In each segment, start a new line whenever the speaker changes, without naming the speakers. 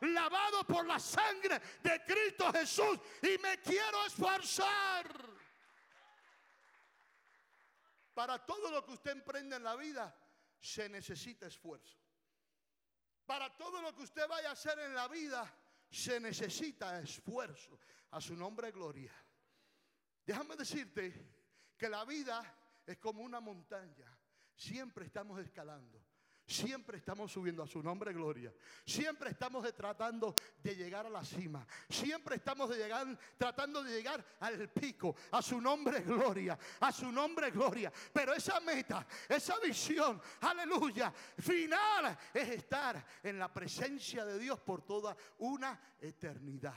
lavado por la sangre de Cristo Jesús y me quiero esforzar. Para todo lo que usted emprende en la vida se necesita esfuerzo. Para todo lo que usted vaya a hacer en la vida se necesita esfuerzo. A su nombre gloria. Déjame decirte que la vida es como una montaña. Siempre estamos escalando. Siempre estamos subiendo a su nombre gloria. Siempre estamos tratando de llegar a la cima. Siempre estamos de llegar, tratando de llegar al pico. A su nombre gloria. A su nombre gloria. Pero esa meta, esa visión, aleluya, final es estar en la presencia de Dios por toda una eternidad.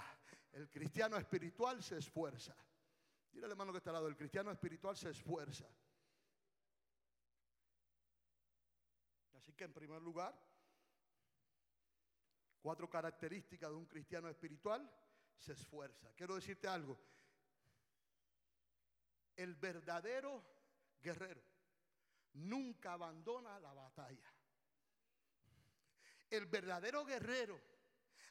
El cristiano espiritual se esfuerza. Dile al hermano que está al lado, el cristiano espiritual se esfuerza. Así que en primer lugar, cuatro características de un cristiano espiritual, se esfuerza. Quiero decirte algo, el verdadero guerrero nunca abandona la batalla. El verdadero guerrero,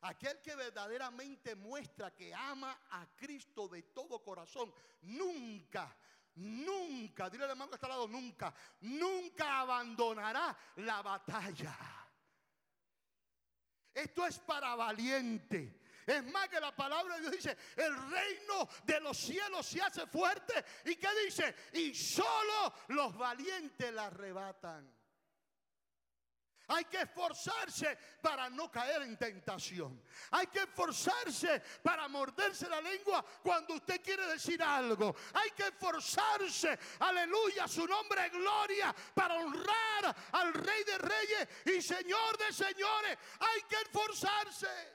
aquel que verdaderamente muestra que ama a Cristo de todo corazón, nunca nunca, dile al hermano que está al lado, nunca, nunca abandonará la batalla. Esto es para valiente. Es más que la palabra de Dios dice, el reino de los cielos se hace fuerte. ¿Y qué dice? Y solo los valientes la arrebatan. Hay que esforzarse para no caer en tentación. Hay que esforzarse para morderse la lengua cuando usted quiere decir algo. Hay que esforzarse, aleluya, su nombre es gloria, para honrar al Rey de Reyes y Señor de Señores. Hay que esforzarse.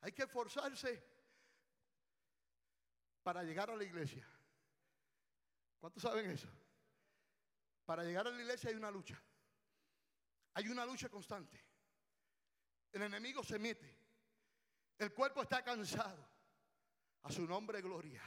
Hay que esforzarse para llegar a la iglesia. ¿Cuántos saben eso? Para llegar a la iglesia hay una lucha. Hay una lucha constante. El enemigo se mete. El cuerpo está cansado. A su nombre, gloria.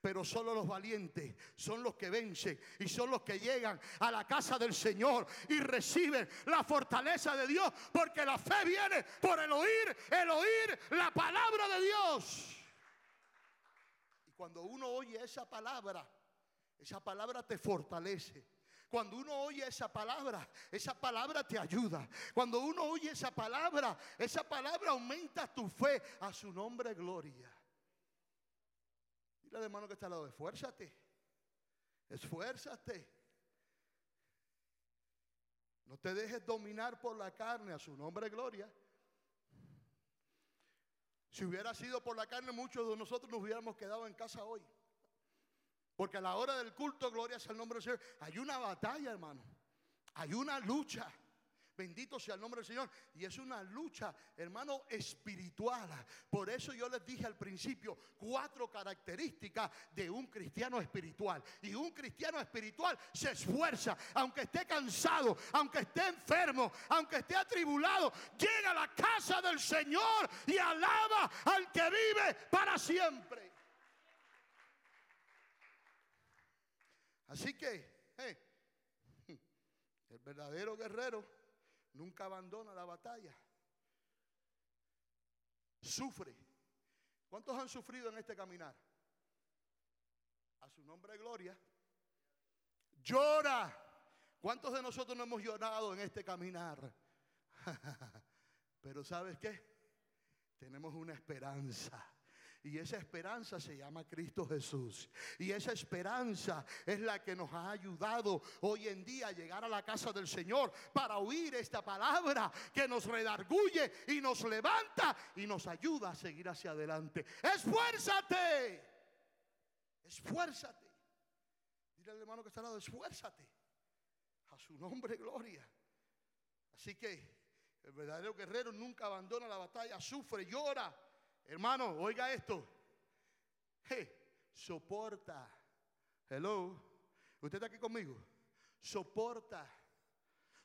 Pero solo los valientes son los que vencen y son los que llegan a la casa del Señor y reciben la fortaleza de Dios. Porque la fe viene por el oír, el oír la palabra de Dios. Y cuando uno oye esa palabra, esa palabra te fortalece. Cuando uno oye esa palabra, esa palabra te ayuda. Cuando uno oye esa palabra, esa palabra aumenta tu fe a su nombre gloria. Dile al hermano que está al lado, esfuérzate, esfuérzate. No te dejes dominar por la carne a su nombre gloria. Si hubiera sido por la carne, muchos de nosotros nos hubiéramos quedado en casa hoy. Porque a la hora del culto, gloria sea el nombre del Señor, hay una batalla, hermano. Hay una lucha. Bendito sea el nombre del Señor. Y es una lucha, hermano, espiritual. Por eso yo les dije al principio cuatro características de un cristiano espiritual. Y un cristiano espiritual se esfuerza, aunque esté cansado, aunque esté enfermo, aunque esté atribulado, llega a la casa del Señor y alaba al que vive para siempre. Así que, el verdadero guerrero nunca abandona la batalla. Sufre. ¿Cuántos han sufrido en este caminar? A su nombre gloria. Llora. ¿Cuántos de nosotros no hemos llorado en este caminar? Pero ¿sabes qué? Tenemos una esperanza. Y esa esperanza se llama Cristo Jesús. Y esa esperanza es la que nos ha ayudado hoy en día a llegar a la casa del Señor para oír esta palabra que nos redarguye y nos levanta y nos ayuda a seguir hacia adelante. Esfuérzate. Esfuérzate. Dile al hermano que está al lado, esfuérzate. A su nombre, gloria. Así que el verdadero guerrero nunca abandona la batalla, sufre, llora Hermano, oiga esto. Soporta. Hello. ¿Usted está aquí conmigo? Soporta.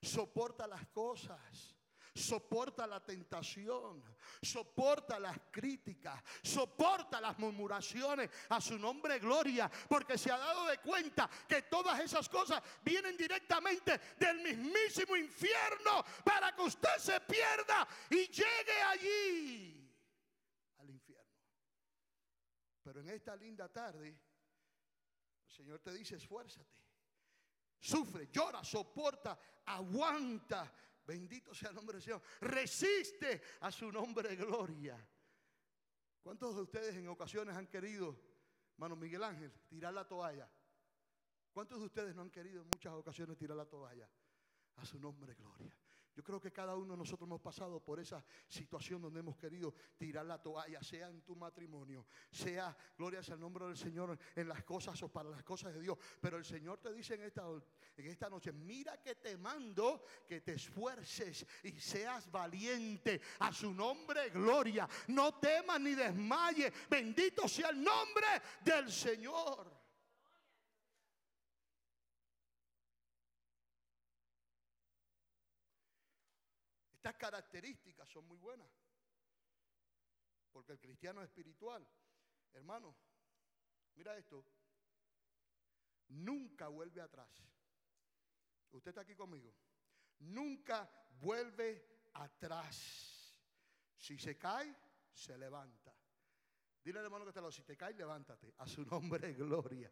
Soporta las cosas. soporta la tentación, soporta las críticas, soporta las murmuraciones a su nombre gloria, porque se ha dado de cuenta que todas esas cosas vienen directamente del mismísimo infierno para que usted se pierda y llegue allí al infierno. Pero en esta linda tarde, el Señor te dice, esfuérzate, sufre, llora, soporta, aguanta Bendito sea el nombre del Señor. Resiste a su nombre de gloria. ¿Cuántos de ustedes en ocasiones han querido, hermano Miguel Ángel, tirar la toalla? ¿Cuántos de ustedes no han querido en muchas ocasiones tirar la toalla? A su nombre, gloria. Yo creo que cada uno de nosotros hemos pasado por esa situación donde hemos querido tirar la toalla, sea en tu matrimonio, sea, gloria sea el nombre del Señor, en las cosas o para las cosas de Dios. Pero el Señor te dice en esta, en esta noche, mira que te mando que te esfuerces y seas valiente. A su nombre, gloria. No temas ni desmayes. Bendito sea el nombre del Señor. Estas características son muy buenas. Porque el cristiano espiritual, hermano, mira esto, nunca vuelve atrás. Usted está aquí conmigo. Nunca vuelve atrás. Si se cae, se levanta. Dile al hermano que está lado, si te cae, levántate. A su nombre, gloria.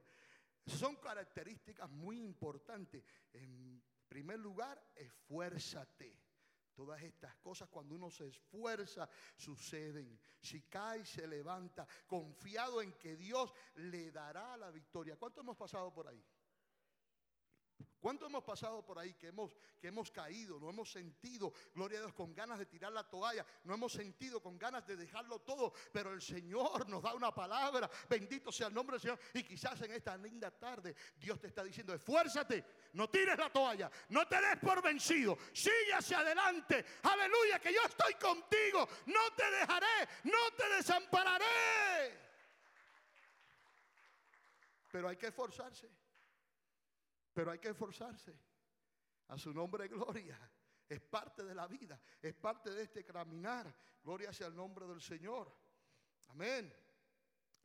Son características muy importantes. En primer lugar, esfuérzate. Todas estas cosas cuando uno se esfuerza suceden. Si cae, se levanta, confiado en que Dios le dará la victoria. ¿Cuánto hemos pasado por ahí? ¿Cuánto hemos pasado por ahí que hemos, que hemos caído, no hemos sentido, gloria a Dios, con ganas de tirar la toalla, no hemos sentido con ganas de dejarlo todo, pero el Señor nos da una palabra, bendito sea el nombre del Señor, y quizás en esta linda tarde Dios te está diciendo, esfuérzate, no tires la toalla, no te des por vencido, sigue hacia adelante, aleluya, que yo estoy contigo, no te dejaré, no te desampararé. Pero hay que esforzarse. Pero hay que esforzarse. A su nombre, gloria. Es parte de la vida, es parte de este caminar. Gloria sea el nombre del Señor. Amén.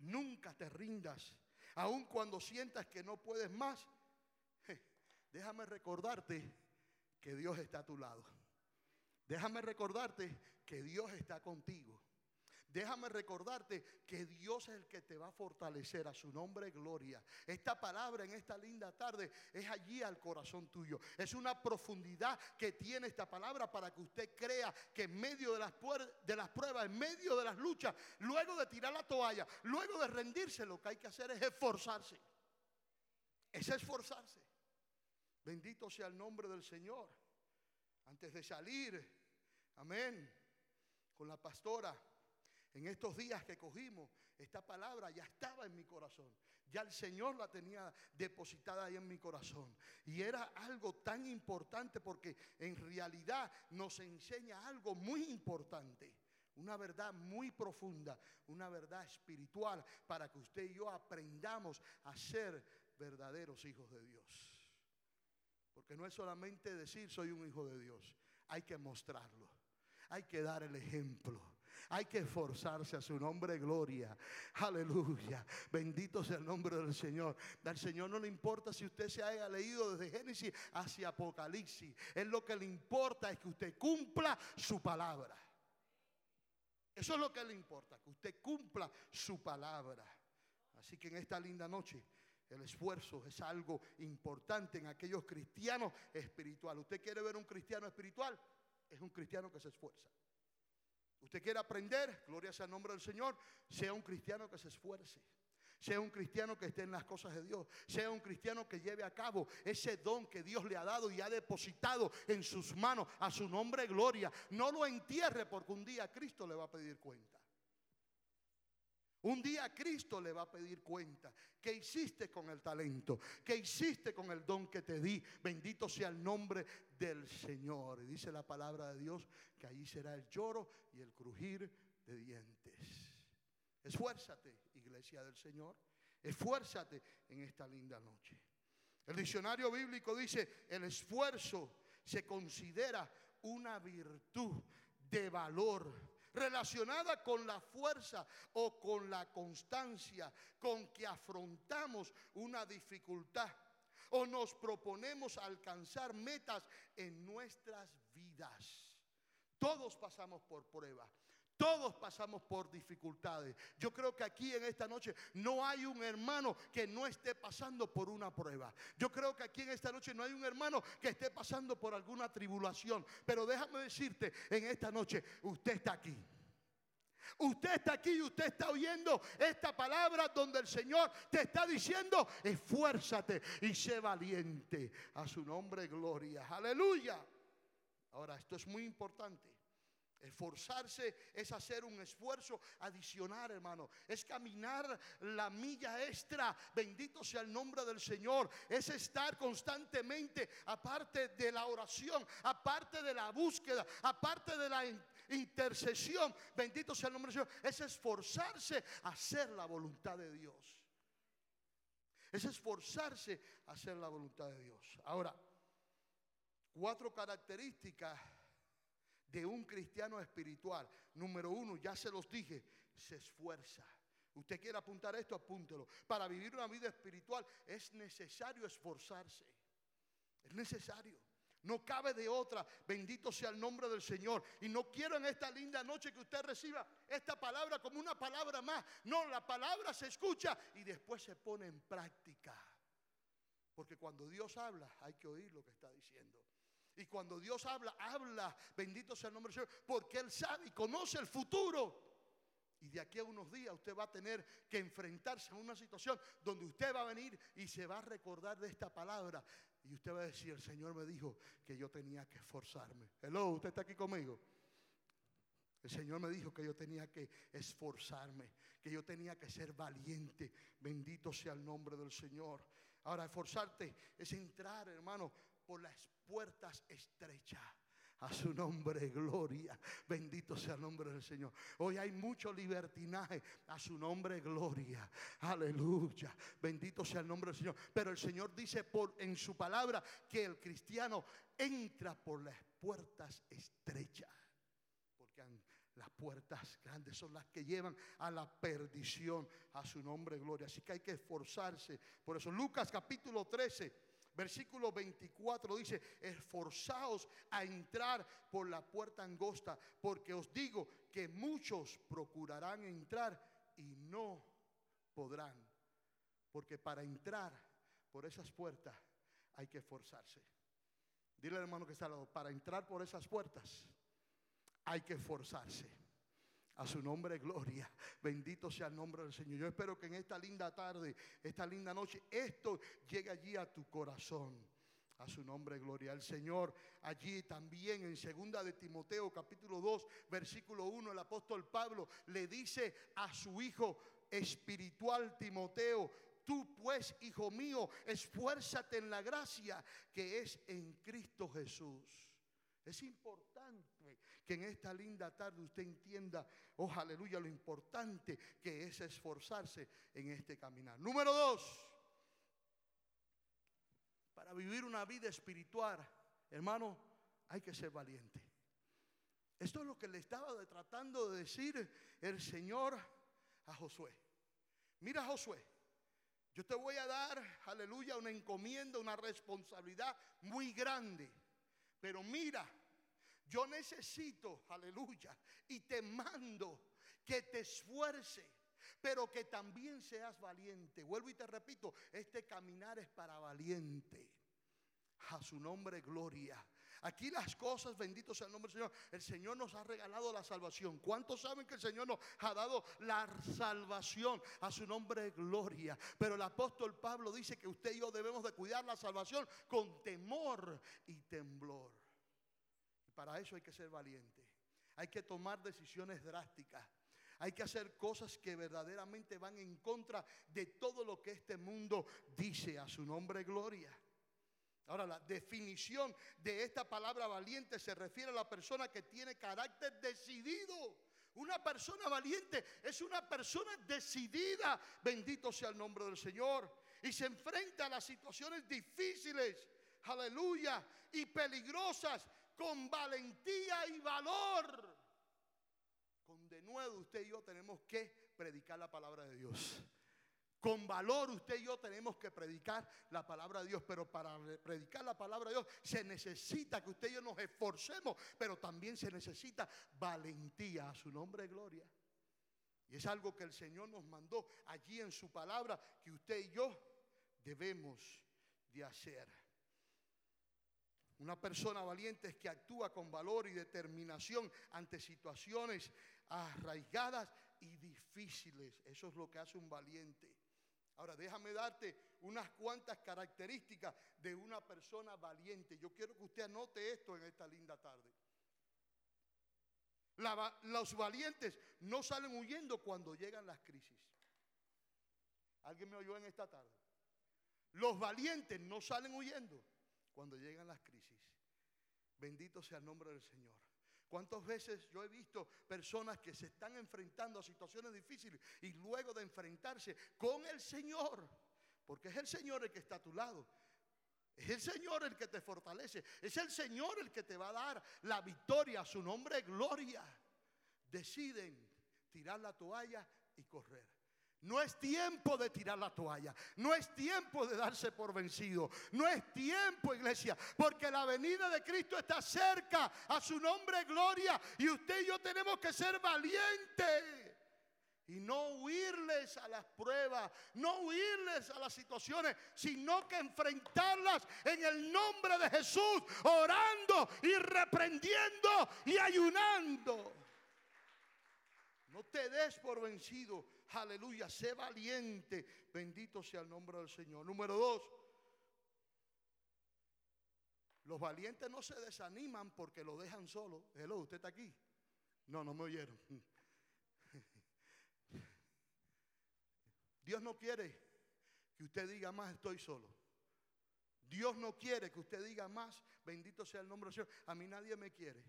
Nunca te rindas, aun cuando sientas que no puedes más. Déjame recordarte que Dios está a tu lado. Déjame recordarte que Dios está contigo. Déjame recordarte que Dios es el que te va a fortalecer a su nombre gloria. Esta palabra en esta linda tarde es allí al corazón tuyo. Es una profundidad que tiene esta palabra para que usted crea que en medio de las, de las pruebas, en medio de las luchas, luego de tirar la toalla, luego de rendirse, lo que hay que hacer es esforzarse. Es esforzarse. Bendito sea el nombre del Señor. Antes de salir, amén, con la pastora en estos días que cogimos, esta palabra ya estaba en mi corazón. Ya el Señor la tenía depositada ahí en mi corazón. Y era algo tan importante porque en realidad nos enseña algo muy importante. Una verdad muy profunda, una verdad espiritual para que usted y yo aprendamos a ser verdaderos hijos de Dios. Porque no es solamente decir soy un hijo de Dios, hay que mostrarlo, hay que dar el ejemplo. Hay que esforzarse a su nombre, gloria. Aleluya. Bendito sea el nombre del Señor. Al Señor no le importa si usted se haya leído desde Génesis hacia Apocalipsis. Es lo que le importa es que usted cumpla su palabra. Eso es lo que le importa, que usted cumpla su palabra. Así que en esta linda noche el esfuerzo es algo importante en aquellos cristianos espirituales. ¿Usted quiere ver un cristiano espiritual? Es un cristiano que se esfuerza. Usted quiere aprender, gloria sea el nombre del Señor, sea un cristiano que se esfuerce. Sea un cristiano que esté en las cosas de Dios. Sea un cristiano que lleve a cabo ese don que Dios le ha dado y ha depositado en sus manos a su nombre gloria. No lo entierre porque un día Cristo le va a pedir cuenta. Un día Cristo le va a pedir cuenta. ¿Qué hiciste con el talento? ¿Qué hiciste con el don que te di? Bendito sea el nombre del Señor. Y dice la palabra de Dios que ahí será el lloro y el crujir de dientes. Esfuérzate, iglesia del Señor. Esfuérzate en esta linda noche. El diccionario bíblico dice, el esfuerzo se considera una virtud de valor relacionada con la fuerza o con la constancia con que afrontamos una dificultad o nos proponemos alcanzar metas en nuestras vidas. Todos pasamos por pruebas. Todos pasamos por dificultades. Yo creo que aquí en esta noche no hay un hermano que no esté pasando por una prueba. Yo creo que aquí en esta noche no hay un hermano que esté pasando por alguna tribulación. Pero déjame decirte, en esta noche usted está aquí. Usted está aquí y usted está oyendo esta palabra donde el Señor te está diciendo, esfuérzate y sé valiente. A su nombre, gloria. Aleluya. Ahora, esto es muy importante. Esforzarse es hacer un esfuerzo adicional, hermano. Es caminar la milla extra. Bendito sea el nombre del Señor. Es estar constantemente, aparte de la oración, aparte de la búsqueda, aparte de la intercesión. Bendito sea el nombre del Señor. Es esforzarse a hacer la voluntad de Dios. Es esforzarse a hacer la voluntad de Dios. Ahora, cuatro características de un cristiano espiritual. Número uno, ya se los dije, se esfuerza. Usted quiere apuntar esto, apúntelo. Para vivir una vida espiritual es necesario esforzarse. Es necesario. No cabe de otra. Bendito sea el nombre del Señor. Y no quiero en esta linda noche que usted reciba esta palabra como una palabra más. No, la palabra se escucha y después se pone en práctica. Porque cuando Dios habla hay que oír lo que está diciendo. Y cuando Dios habla, habla, bendito sea el nombre del Señor, porque Él sabe y conoce el futuro. Y de aquí a unos días usted va a tener que enfrentarse a una situación donde usted va a venir y se va a recordar de esta palabra. Y usted va a decir, el Señor me dijo que yo tenía que esforzarme. Hello, usted está aquí conmigo. El Señor me dijo que yo tenía que esforzarme, que yo tenía que ser valiente. Bendito sea el nombre del Señor. Ahora, esforzarte es entrar, hermano, por las puertas estrechas. A su nombre, gloria. Bendito sea el nombre del Señor. Hoy hay mucho libertinaje. A su nombre, gloria. Aleluya. Bendito sea el nombre del Señor. Pero el Señor dice por, en su palabra que el cristiano entra por las puertas estrechas. Porque las puertas grandes son las que llevan a la perdición. A su nombre, gloria. Así que hay que esforzarse. Por eso, Lucas capítulo 13 Versículo 24 dice, esforzaos a entrar por la puerta angosta, porque os digo que muchos procurarán entrar y no podrán. Porque para entrar por esas puertas hay que esforzarse. Dile al hermano que está al lado, para entrar por esas puertas hay que esforzarse. A su nombre, gloria. Bendito sea el nombre del Señor. Yo espero que en esta linda tarde, esta linda noche, esto llegue allí a tu corazón. A su nombre, gloria. El Señor allí también en segunda de Timoteo capítulo 2, versículo 1, el apóstol Pablo le dice a su hijo espiritual Timoteo, tú pues, hijo mío, esfuérzate en la gracia que es en Cristo Jesús. Es importante que en esta linda tarde usted entienda, oh aleluya, lo importante que es esforzarse en este caminar. Número dos, para vivir una vida espiritual, hermano, hay que ser valiente. Esto es lo que le estaba tratando de decir el Señor a Josué. Mira Josué, yo te voy a dar, aleluya, una encomienda, una responsabilidad muy grande. Pero mira, yo necesito, aleluya, y te mando que te esfuerce, pero que también seas valiente. Vuelvo y te repito, este caminar es para valiente. A su nombre, gloria. Aquí las cosas, bendito sea el nombre del Señor. El Señor nos ha regalado la salvación. ¿Cuántos saben que el Señor nos ha dado la salvación? A su nombre, gloria. Pero el apóstol Pablo dice que usted y yo debemos de cuidar la salvación con temor y temblor. Para eso hay que ser valiente. Hay que tomar decisiones drásticas. Hay que hacer cosas que verdaderamente van en contra de todo lo que este mundo dice a su nombre gloria. Ahora, la definición de esta palabra valiente se refiere a la persona que tiene carácter decidido. Una persona valiente es una persona decidida, bendito sea el nombre del Señor, y se enfrenta a las situaciones difíciles, aleluya, y peligrosas con valentía y valor. Con de nuevo usted y yo tenemos que predicar la palabra de Dios. Con valor usted y yo tenemos que predicar la palabra de Dios, pero para predicar la palabra de Dios se necesita que usted y yo nos esforcemos, pero también se necesita valentía a su nombre, gloria. Y es algo que el Señor nos mandó allí en su palabra que usted y yo debemos de hacer. Una persona valiente es que actúa con valor y determinación ante situaciones arraigadas y difíciles. Eso es lo que hace un valiente. Ahora déjame darte unas cuantas características de una persona valiente. Yo quiero que usted anote esto en esta linda tarde. los valientes no salen huyendo cuando llegan las crisis. ¿Alguien me oyó en esta tarde? Los valientes no salen huyendo cuando llegan las crisis. Bendito sea el nombre del Señor. ¿Cuántas veces yo he visto personas que se están enfrentando a situaciones difíciles y luego de enfrentarse con el Señor, porque es el Señor el que está a tu lado, es el Señor el que te fortalece, es el Señor el que te va a dar la victoria, su nombre gloria, deciden tirar la toalla y correr. No es tiempo de tirar la toalla. No es tiempo de darse por vencido. No es tiempo, iglesia, porque la venida de Cristo está cerca. A su nombre, gloria. Y usted y yo tenemos que ser valientes. Y no huirles a las pruebas, no huirles a las situaciones, sino que enfrentarlas en el nombre de Jesús, orando y reprendiendo y ayunando. No te des por vencido. Aleluya, sé valiente. Bendito sea el nombre del Señor. Número dos. Los valientes no se desaniman porque lo dejan solo. Hello, ¿usted está aquí? No, no me oyeron. Dios no quiere que usted diga más estoy solo. Dios no quiere que usted diga más, bendito sea el nombre del Señor. A mí nadie me quiere.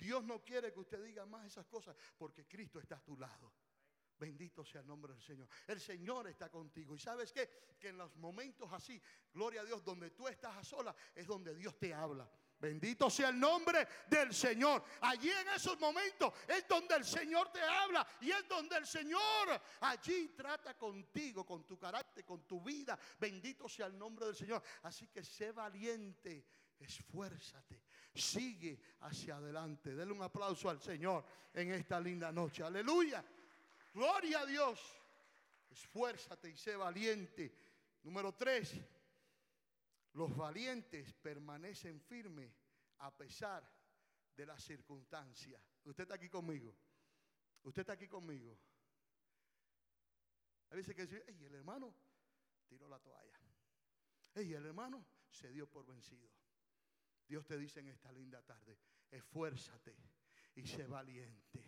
Dios no quiere que usted diga más esas cosas porque Cristo está a tu lado. Bendito sea el nombre del Señor. El Señor está contigo. Y sabes qué? Que en los momentos así, gloria a Dios, donde tú estás a sola, es donde Dios te habla. Bendito sea el nombre del Señor. Allí en esos momentos es donde el Señor te habla y es donde el Señor allí trata contigo, con tu carácter, con tu vida. Bendito sea el nombre del Señor. Así que sé valiente, esfuérzate, sigue hacia adelante. Denle un aplauso al Señor en esta linda noche. Aleluya. Gloria a Dios. Esfuérzate y sé valiente. Número tres, los valientes permanecen firmes a pesar de las circunstancias. Usted está aquí conmigo. Usted está aquí conmigo. A veces que dice, el hermano tiró la toalla. Ey, el hermano se dio por vencido. Dios te dice en esta linda tarde, esfuérzate y sé valiente.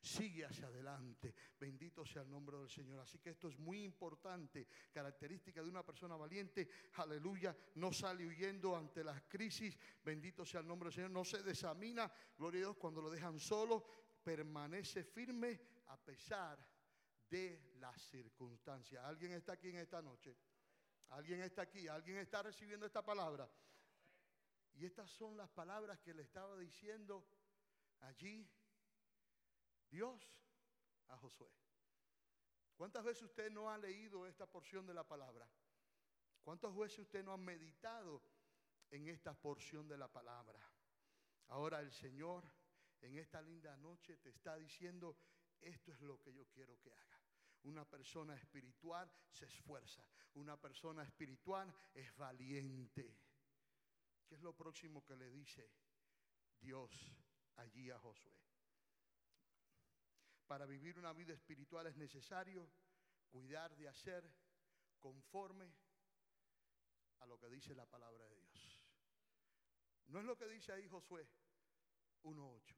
Sigue hacia adelante. Bendito sea el nombre del Señor. Así que esto es muy importante. Característica de una persona valiente. Aleluya. No sale huyendo ante las crisis. Bendito sea el nombre del Señor. No se desamina. Gloria a Dios cuando lo dejan solo. Permanece firme a pesar de las circunstancias. ¿Alguien está aquí en esta noche? ¿Alguien está aquí? ¿Alguien está recibiendo esta palabra? Y estas son las palabras que le estaba diciendo allí Dios a Josué. ¿Cuántas veces usted no ha leído esta porción de la palabra? ¿Cuántas veces usted no ha meditado en esta porción de la palabra? Ahora el Señor en esta linda noche te está diciendo, esto es lo que yo quiero que haga. Una persona espiritual se esfuerza. Una persona espiritual es valiente. ¿Qué es lo próximo que le dice Dios allí a Josué? Para vivir una vida espiritual es necesario cuidar de hacer conforme a lo que dice la palabra de Dios. No es lo que dice ahí Josué 1.8.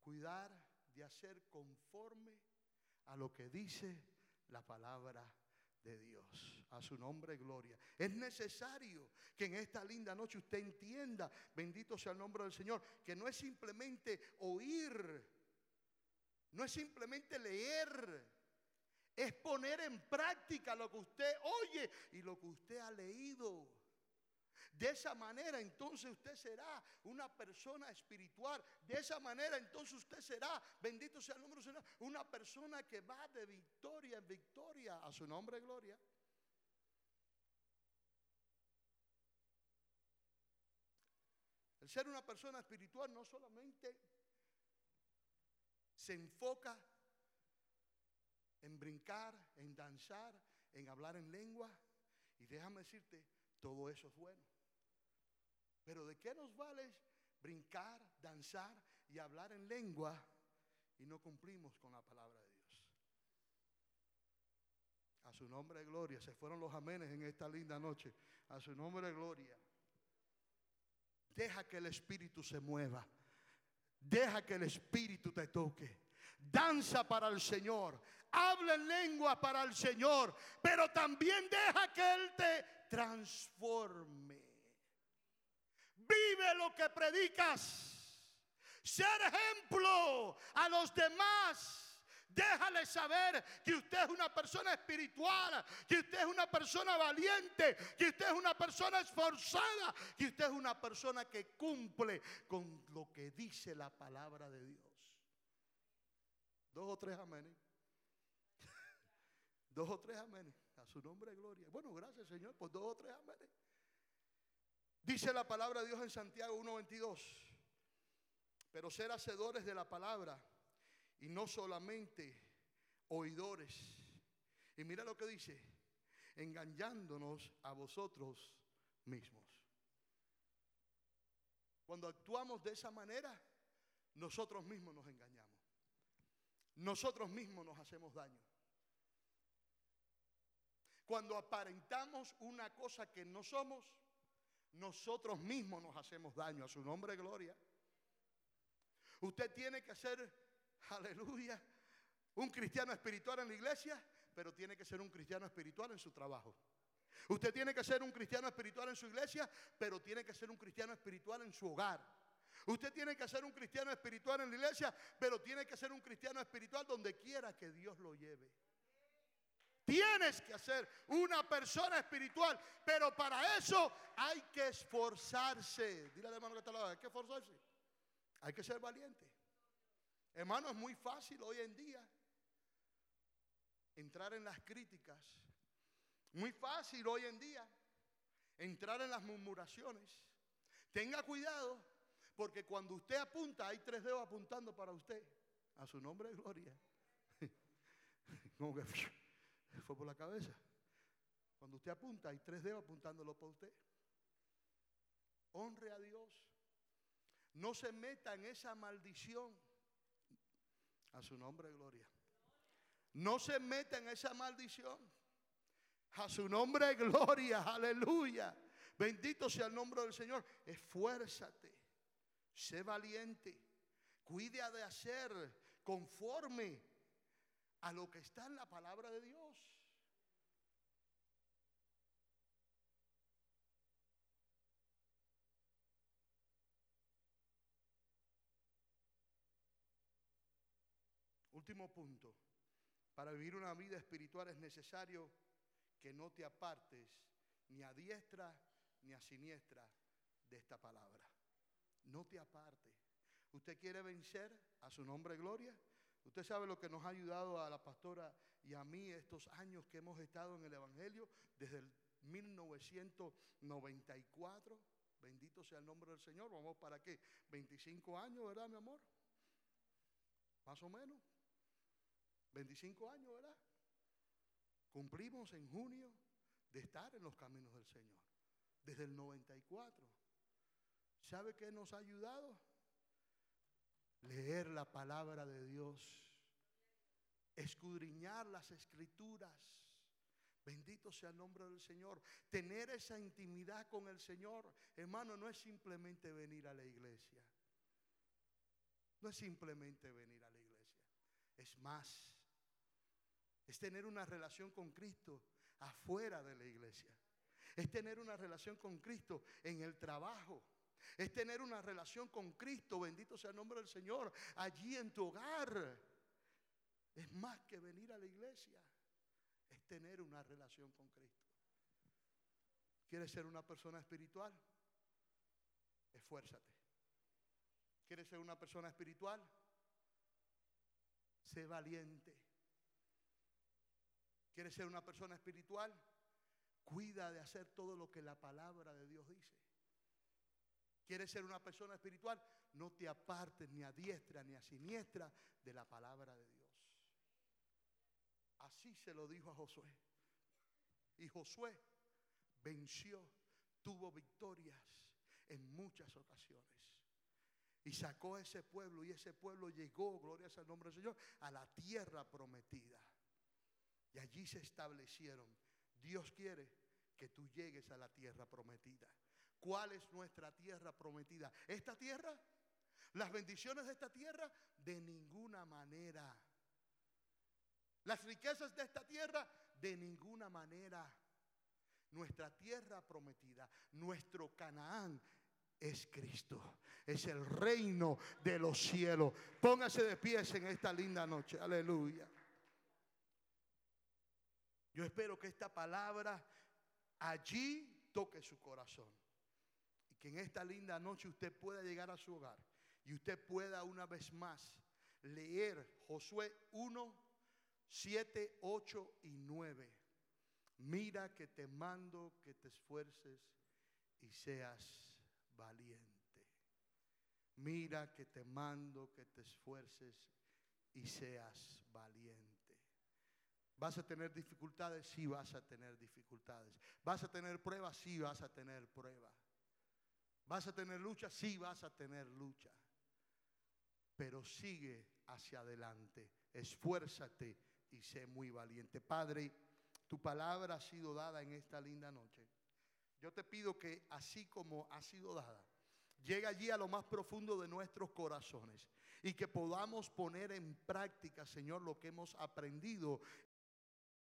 Cuidar de hacer conforme a lo que dice la palabra de Dios. A su nombre, gloria. Es necesario que en esta linda noche usted entienda, bendito sea el nombre del Señor, que no es simplemente oír, no es simplemente leer, es poner en práctica lo que usted oye y lo que usted ha leído. De esa manera entonces usted será una persona espiritual. De esa manera entonces usted será, bendito sea el nombre del Señor, una persona que va de victoria en victoria a su nombre gloria. El ser una persona espiritual no solamente se enfoca en brincar, en danzar, en hablar en lengua. Y déjame decirte, todo eso es bueno. Pero ¿de qué nos vale brincar, danzar y hablar en lengua y no cumplimos con la palabra de Dios? A su nombre de gloria. Se fueron los amenes en esta linda noche. A su nombre de gloria. Deja que el Espíritu se mueva. Deja que el Espíritu te toque. Danza para el Señor. Habla en lengua para el Señor. Pero también deja que Él te transforme. Vive lo que predicas. Ser ejemplo a los demás. Déjale saber que usted es una persona espiritual, que usted es una persona valiente, que usted es una persona esforzada, que usted es una persona que cumple con lo que dice la palabra de Dios. Dos o tres amén. dos o tres amén. A su nombre gloria. Bueno, gracias Señor por dos o tres amén. Dice la palabra de Dios en Santiago 1.22. Pero ser hacedores de la palabra y no solamente oidores. Y mira lo que dice, engañándonos a vosotros mismos. Cuando actuamos de esa manera, nosotros mismos nos engañamos. Nosotros mismos nos hacemos daño. Cuando aparentamos una cosa que no somos, nosotros mismos nos hacemos daño. A su nombre, gloria. Usted tiene que ser aleluya, un cristiano espiritual en la iglesia, pero tiene que ser un cristiano espiritual en su trabajo. Usted tiene que ser un cristiano espiritual en su iglesia, pero tiene que ser un cristiano espiritual en su hogar. Usted tiene que ser un cristiano espiritual en la iglesia, pero tiene que ser un cristiano espiritual donde quiera que Dios lo lleve. Tienes que ser una persona espiritual, pero para eso hay que esforzarse. Dile al hermano que está al lado, hay que esforzarse. Hay que ser valiente. Hermano, es muy fácil hoy en día entrar en las críticas. Muy fácil hoy en día entrar en las murmuraciones. Tenga cuidado, porque cuando usted apunta, hay tres dedos apuntando para usted. A su nombre de gloria. Como que fue por la cabeza. Cuando usted apunta, hay tres dedos apuntándolo para usted. Honre a Dios. No se meta en esa maldición. A su nombre, gloria. No se meta en esa maldición. A su nombre, gloria. Aleluya. Bendito sea el nombre del Señor. Esfuérzate. Sé valiente. Cuide de hacer conforme a lo que está en la palabra de Dios. Último punto. Para vivir una vida espiritual es necesario que no te apartes ni a diestra ni a siniestra de esta palabra. No te apartes. ¿Usted quiere vencer a su nombre gloria? Usted sabe lo que nos ha ayudado a la pastora y a mí estos años que hemos estado en el Evangelio desde el 1994. Bendito sea el nombre del Señor. Vamos para qué? 25 años, ¿verdad, mi amor? Más o menos. 25 años, ¿verdad? Cumplimos en junio de estar en los caminos del Señor. Desde el 94. ¿Sabe qué nos ha ayudado? Leer la palabra de Dios. Escudriñar las escrituras. Bendito sea el nombre del Señor. Tener esa intimidad con el Señor, hermano, no es simplemente venir a la iglesia. No es simplemente venir a la iglesia. Es más es tener una relación con Cristo afuera de la iglesia. Es tener una relación con Cristo en el trabajo. Es tener una relación con Cristo, bendito sea el nombre del Señor, allí en tu hogar. Es más que venir a la iglesia. Es tener una relación con Cristo. ¿Quieres ser una persona espiritual? Esfuérzate. ¿Quieres ser una persona espiritual? Sé valiente. ¿Quieres ser una persona espiritual? Cuida de hacer todo lo que la palabra de Dios dice. ¿Quieres ser una persona espiritual? No te apartes ni a diestra ni a siniestra de la palabra de Dios. Así se lo dijo a Josué. Y Josué venció, tuvo victorias en muchas ocasiones. Y sacó a ese pueblo y ese pueblo llegó, gloria al nombre del Señor, a la tierra prometida. Y allí se establecieron. Dios quiere que tú llegues a la tierra prometida. ¿Cuál es nuestra tierra prometida? ¿Esta tierra? ¿Las bendiciones de esta tierra? De ninguna manera. ¿Las riquezas de esta tierra? De ninguna manera. Nuestra tierra prometida, nuestro Canaán es Cristo. Es el reino de los cielos. Póngase de pies en esta linda noche. Aleluya. Yo espero que esta palabra allí toque su corazón. Que en esta linda noche usted pueda llegar a su hogar. Y usted pueda una vez más leer Josué 1, 7, 8 y 9. Mira que te mando que te esfuerces y seas valiente. Mira que te mando que te esfuerces y seas valiente. ¿Vas a tener dificultades? Sí, vas a tener dificultades. ¿Vas a tener pruebas? Sí, vas a tener pruebas. ¿Vas a tener lucha? Sí, vas a tener lucha. Pero sigue hacia adelante. Esfuérzate y sé muy valiente. Padre, tu palabra ha sido dada en esta linda noche. Yo te pido que así como ha sido dada, llegue allí a lo más profundo de nuestros corazones y que podamos poner en práctica, Señor, lo que hemos aprendido